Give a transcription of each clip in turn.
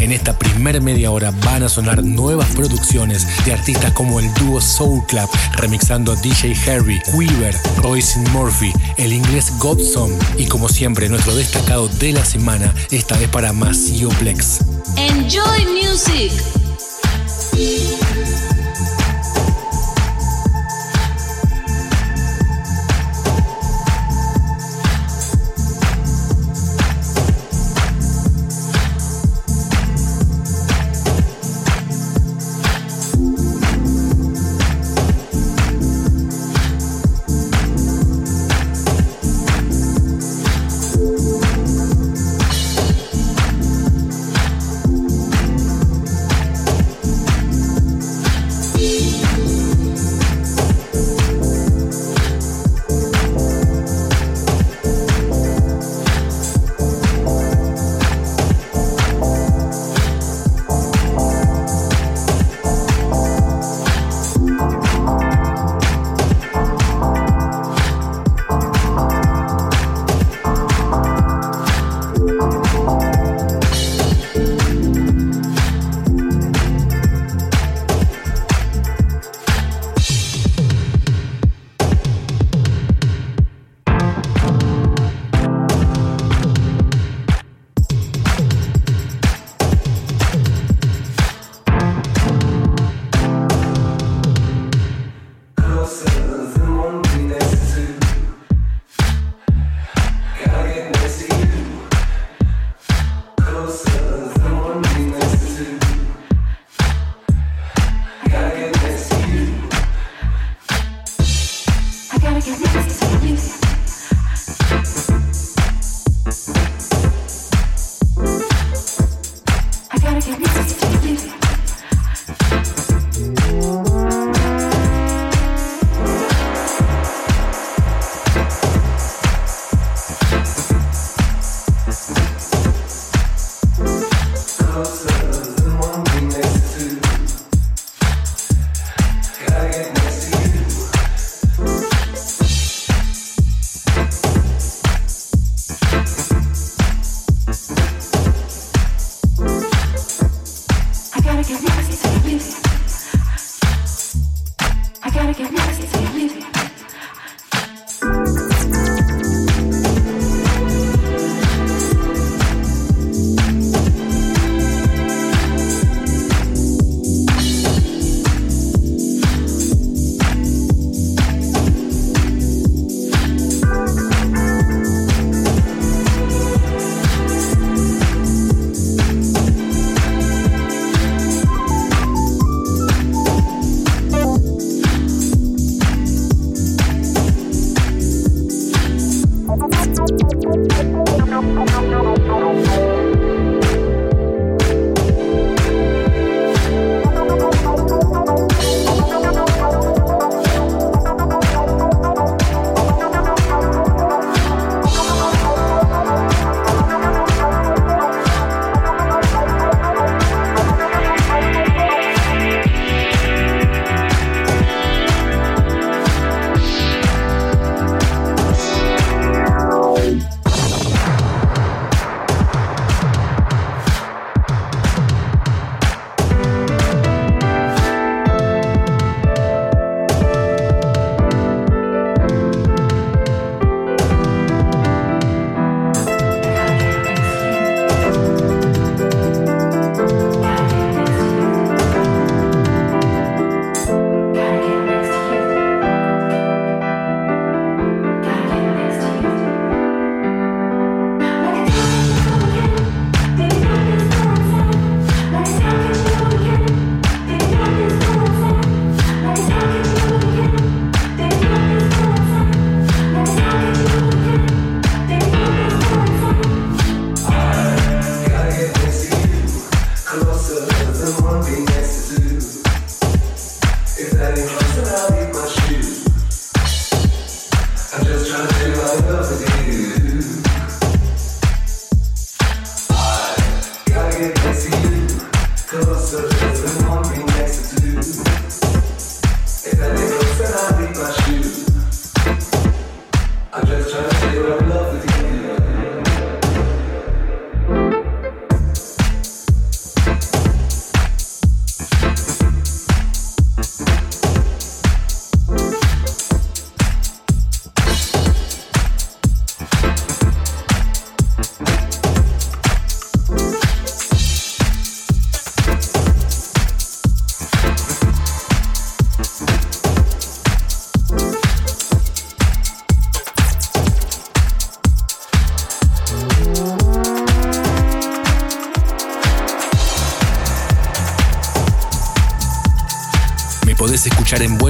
En esta primer media hora van a sonar nuevas producciones de artistas como el dúo Soul Club, remixando a DJ Harry, Weaver, Royce Murphy, el inglés Godson y como siempre nuestro destacado de la semana, esta vez para Plex. Enjoy Music.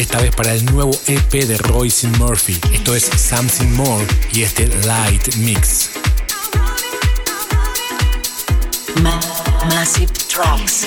Esta vez para el nuevo EP de Royce Murphy. Esto es Something More y este Light Mix. Ma Massive Tracks.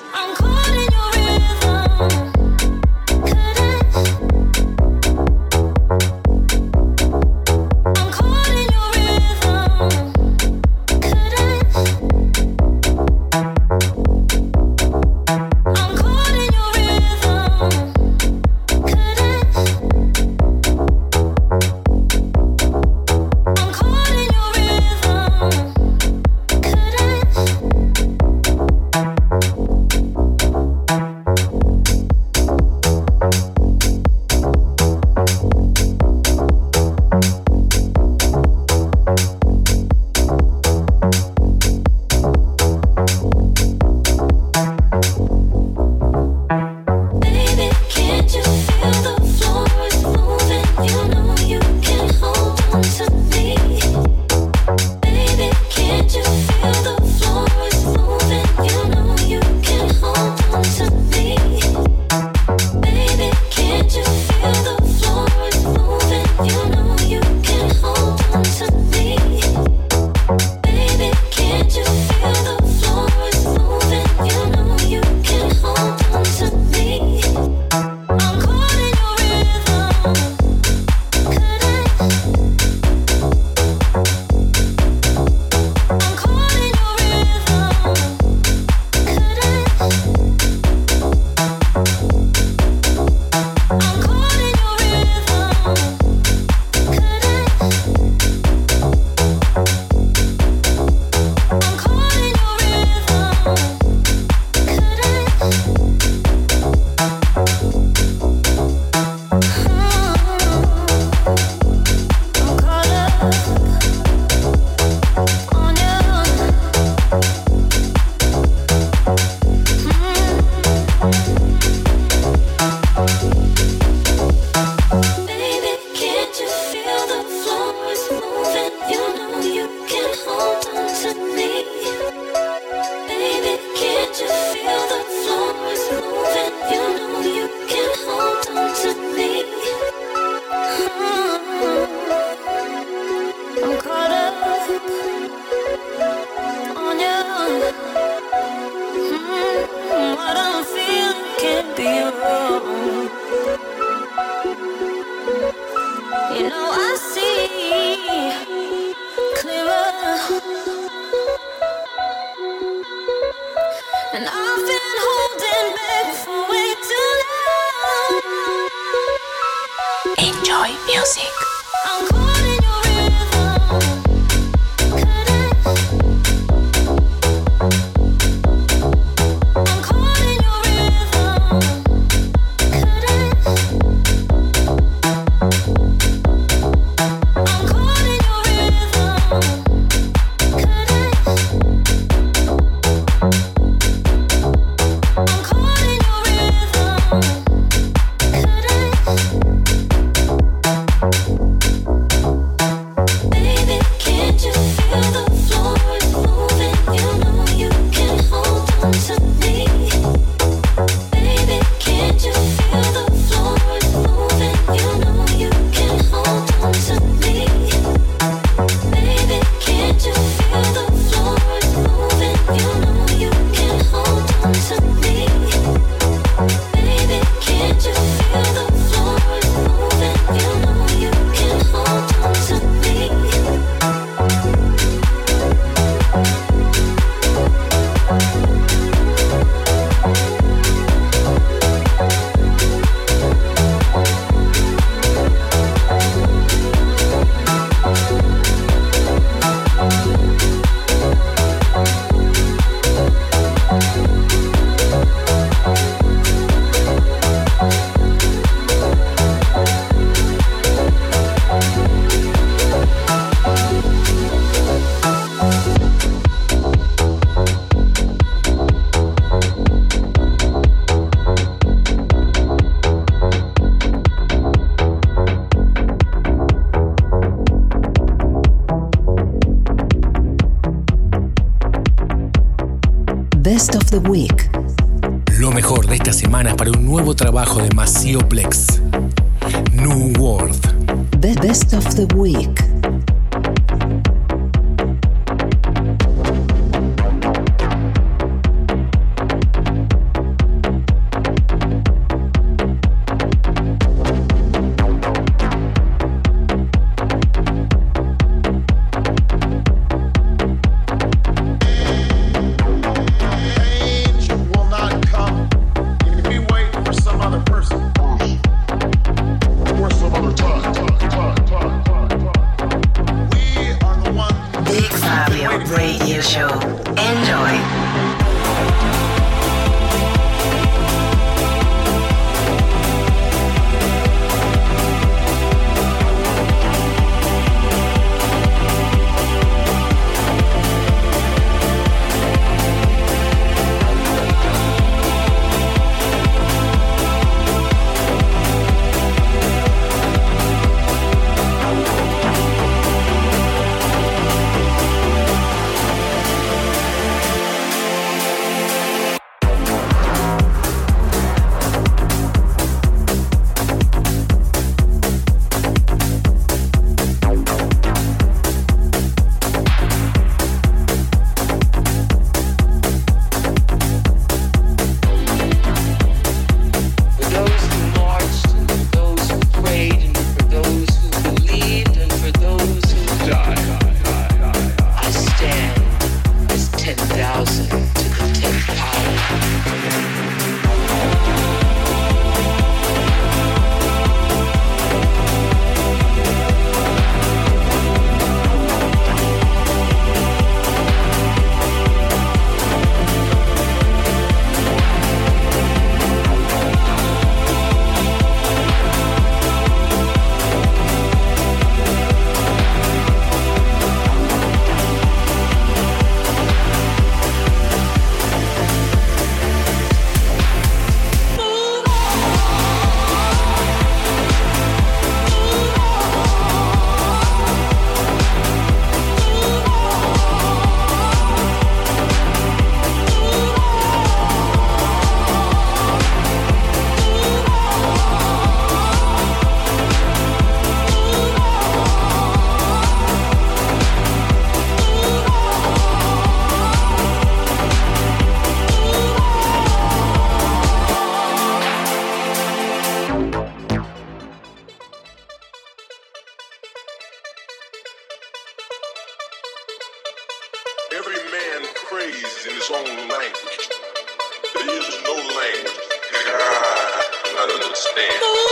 você.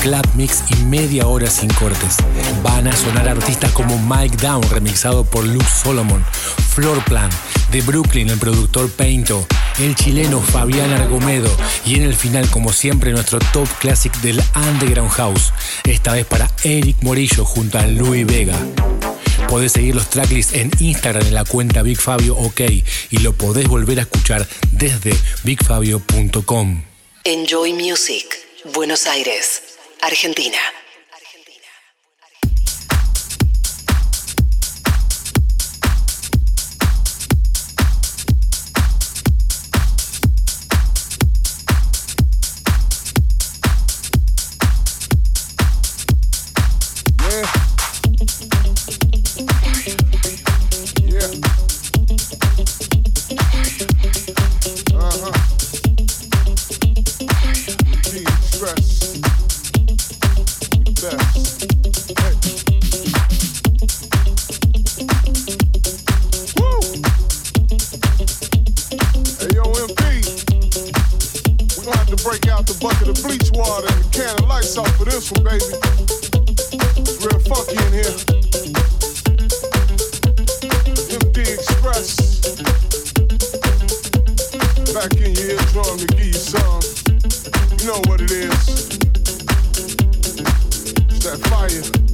Club mix y media hora sin cortes. Van a sonar artistas como Mike Down, remixado por Luke Solomon, Floorplan, de Brooklyn, el productor Painto, el chileno Fabián Argomedo y en el final, como siempre, nuestro top classic del Underground House, esta vez para Eric Morillo junto a Louis Vega. Podés seguir los tracklists en Instagram en la cuenta Big Fabio OK y lo podés volver a escuchar desde bigfabio.com. Enjoy Music, Buenos Aires, Argentina. know that fire.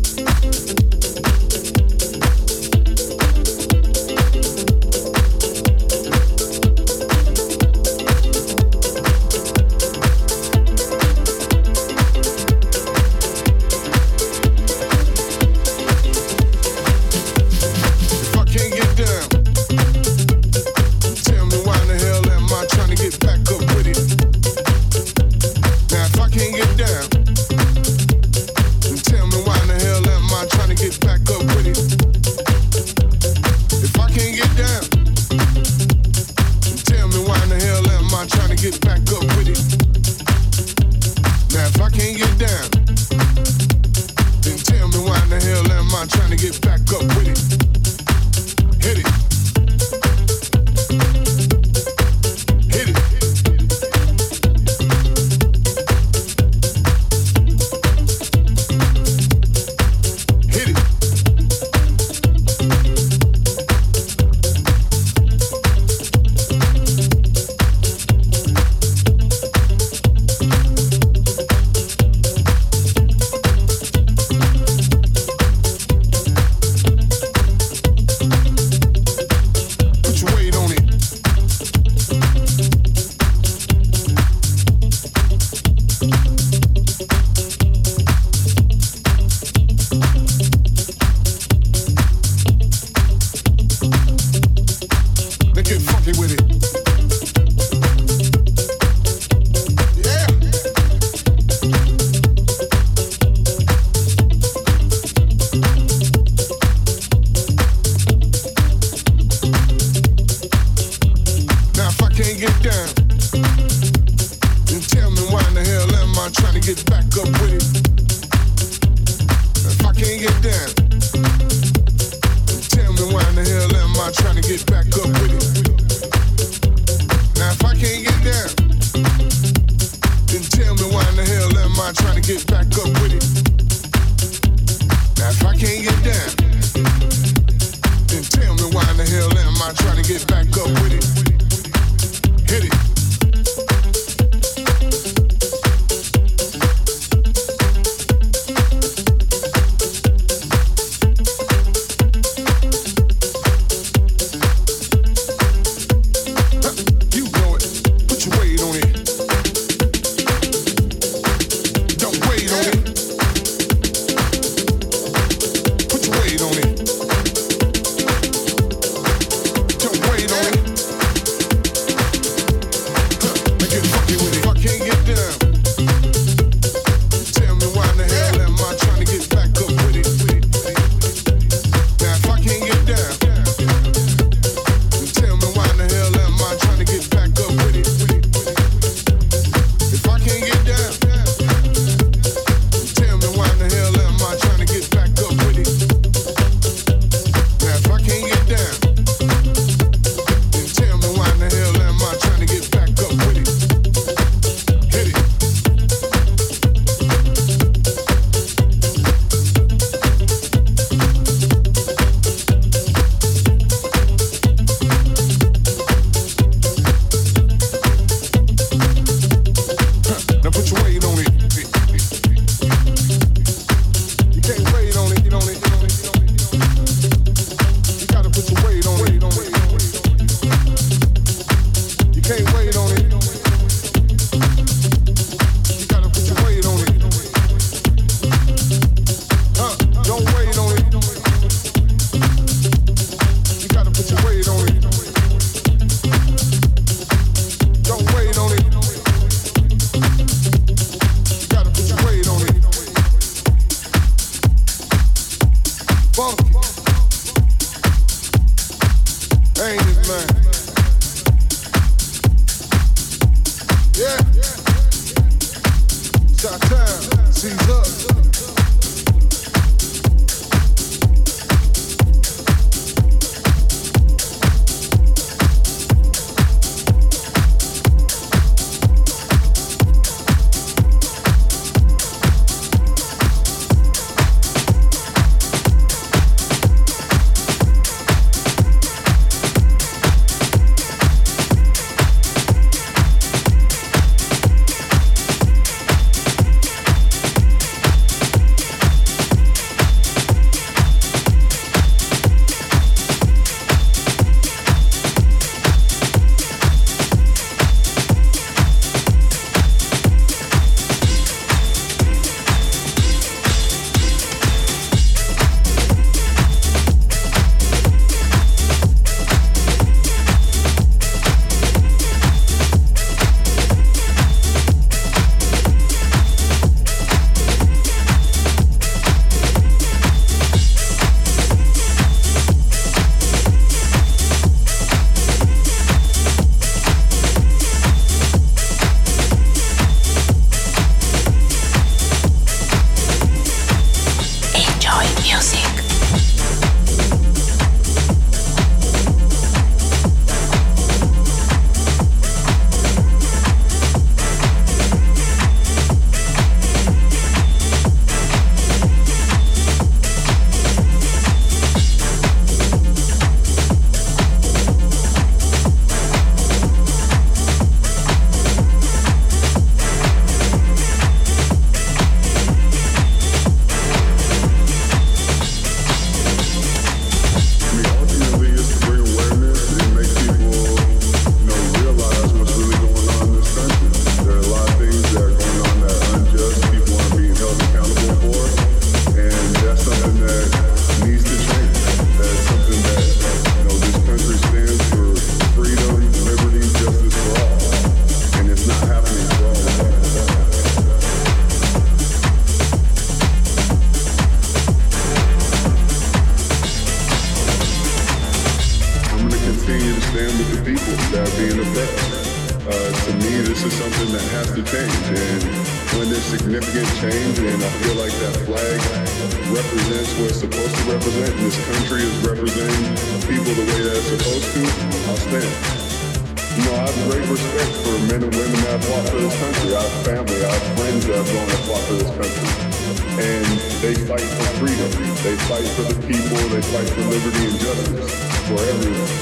fight for freedom. They fight for the people. They fight for liberty and justice for everyone.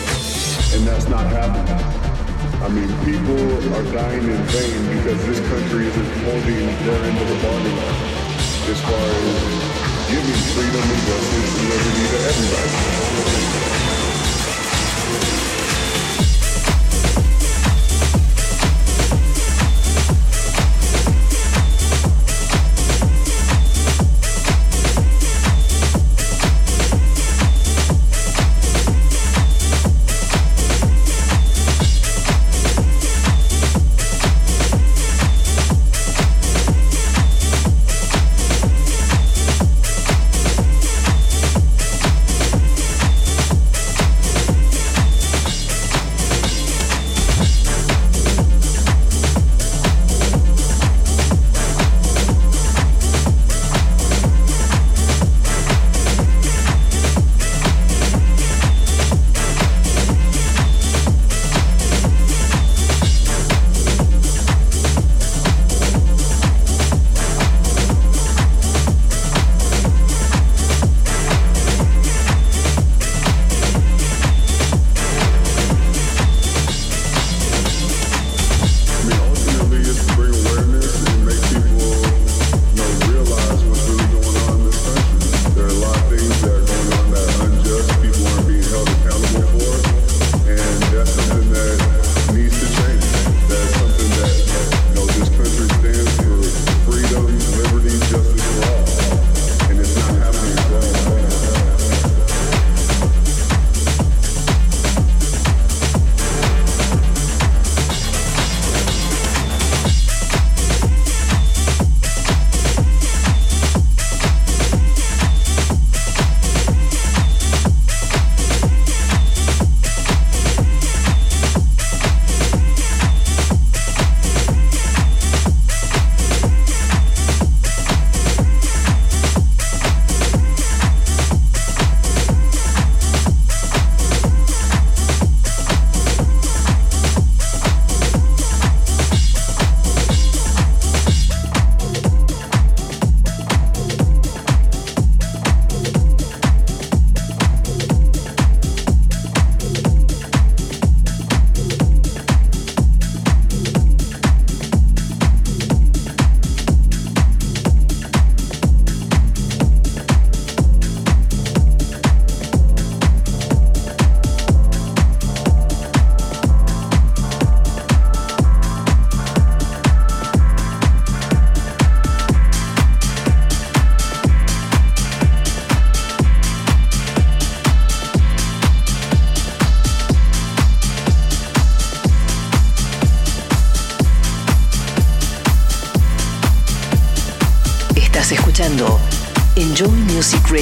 And that's not happening. I mean, people are dying in vain because this country isn't holding their end of the bargain as far as giving freedom and justice and liberty to everybody.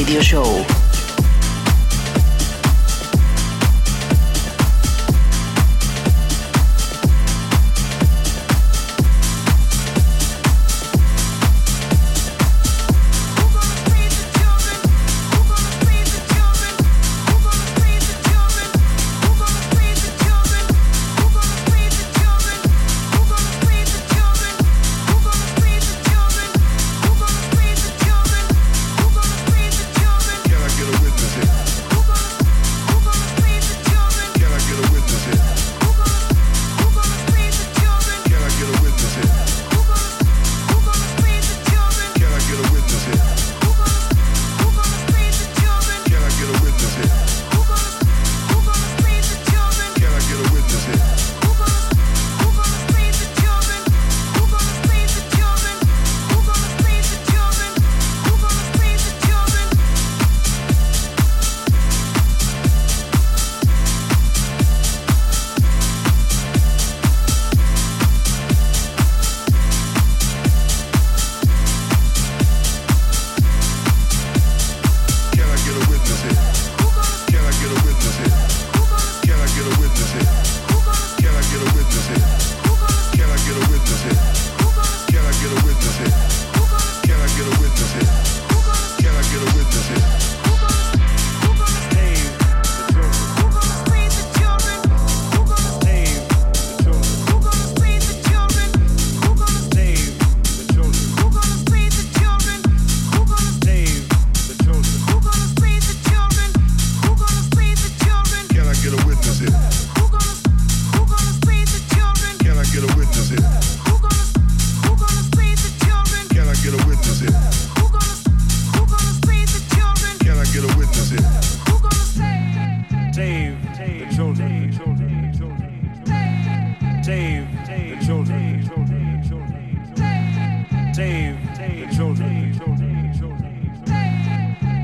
Radio Show.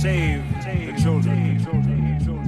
save the children.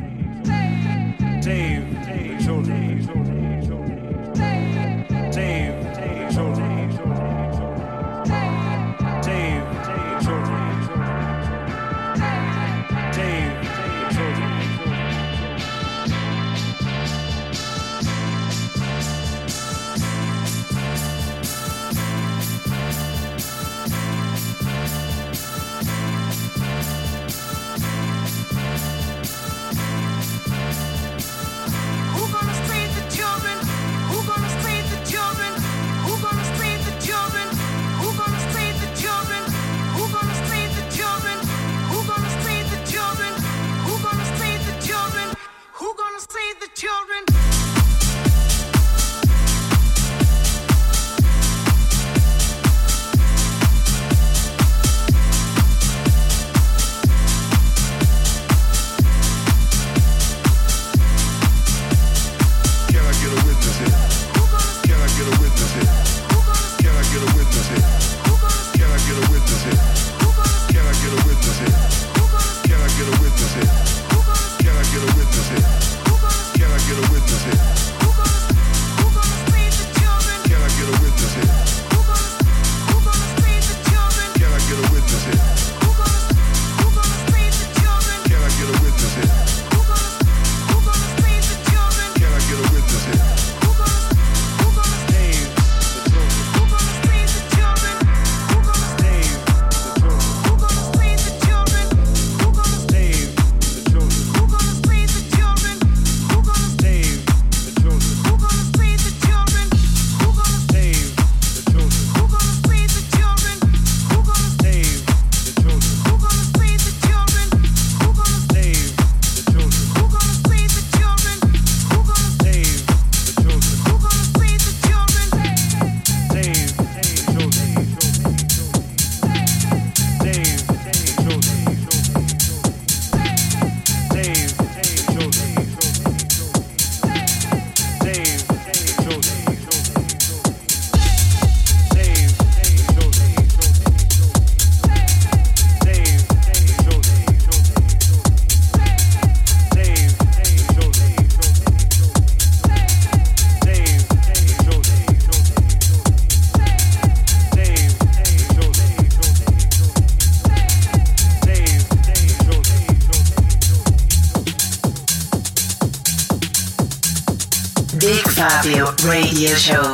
Radio Show.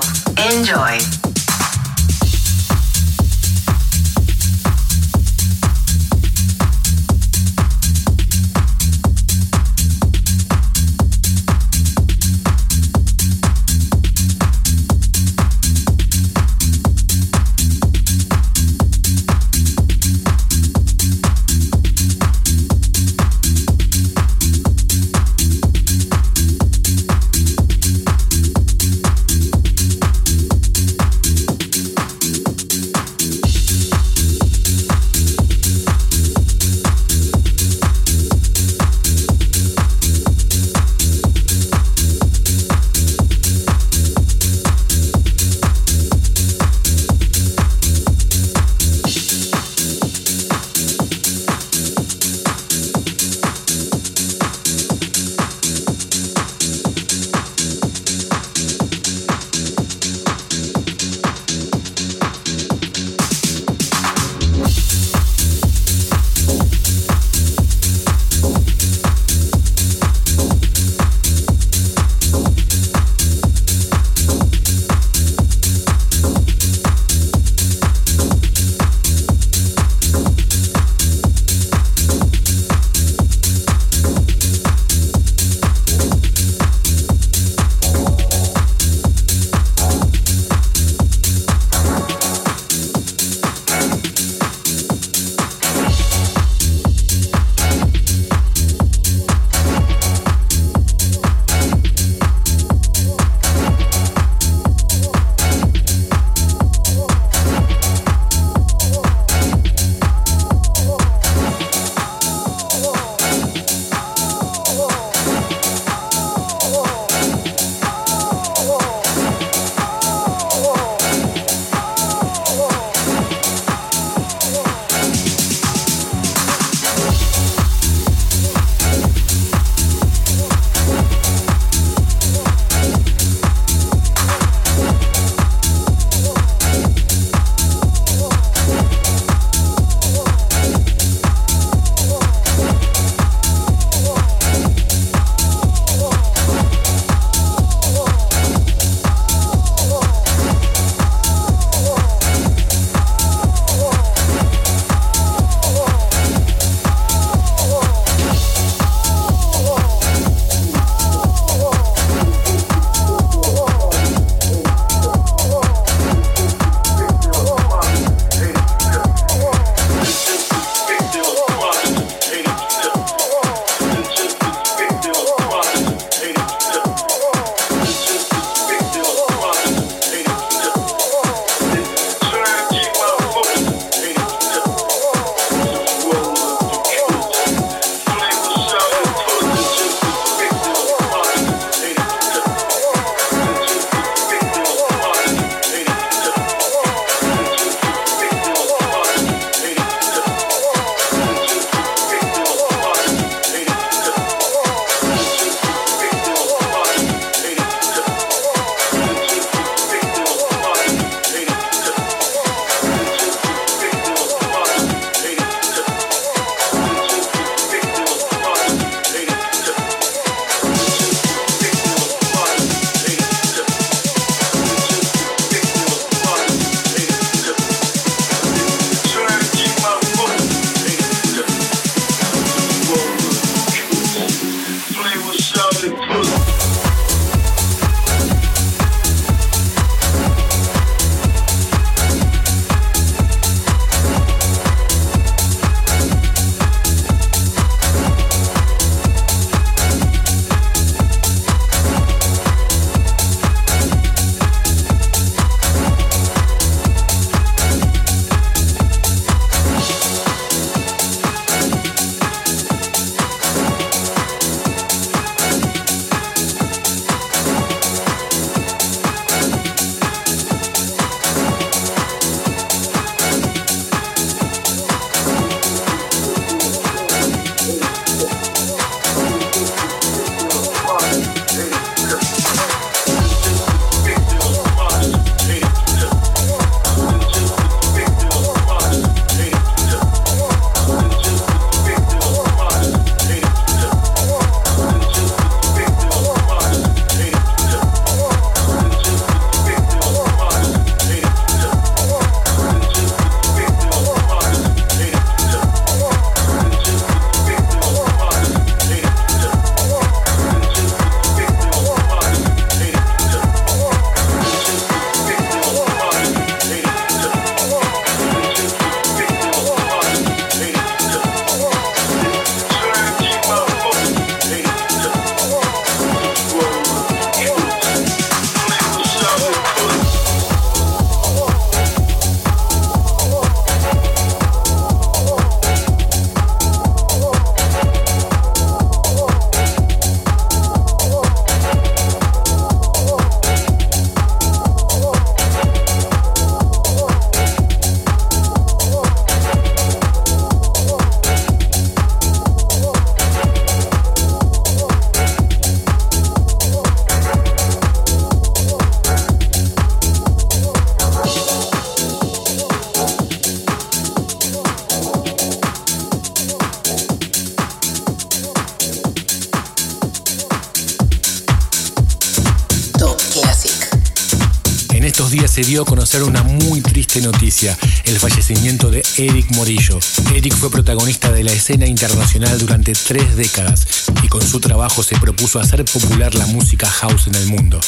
Estos días se dio a conocer una muy triste noticia, el fallecimiento de Eric Morillo. Eric fue protagonista de la escena internacional durante tres décadas y con su trabajo se propuso hacer popular la música house en el mundo.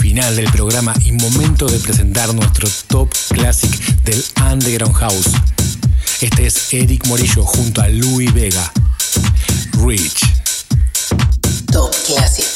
Final del programa y momento de presentar nuestro top classic del Underground House. Este es Eric Morillo junto a Louis Vega. Rich. Top Classic.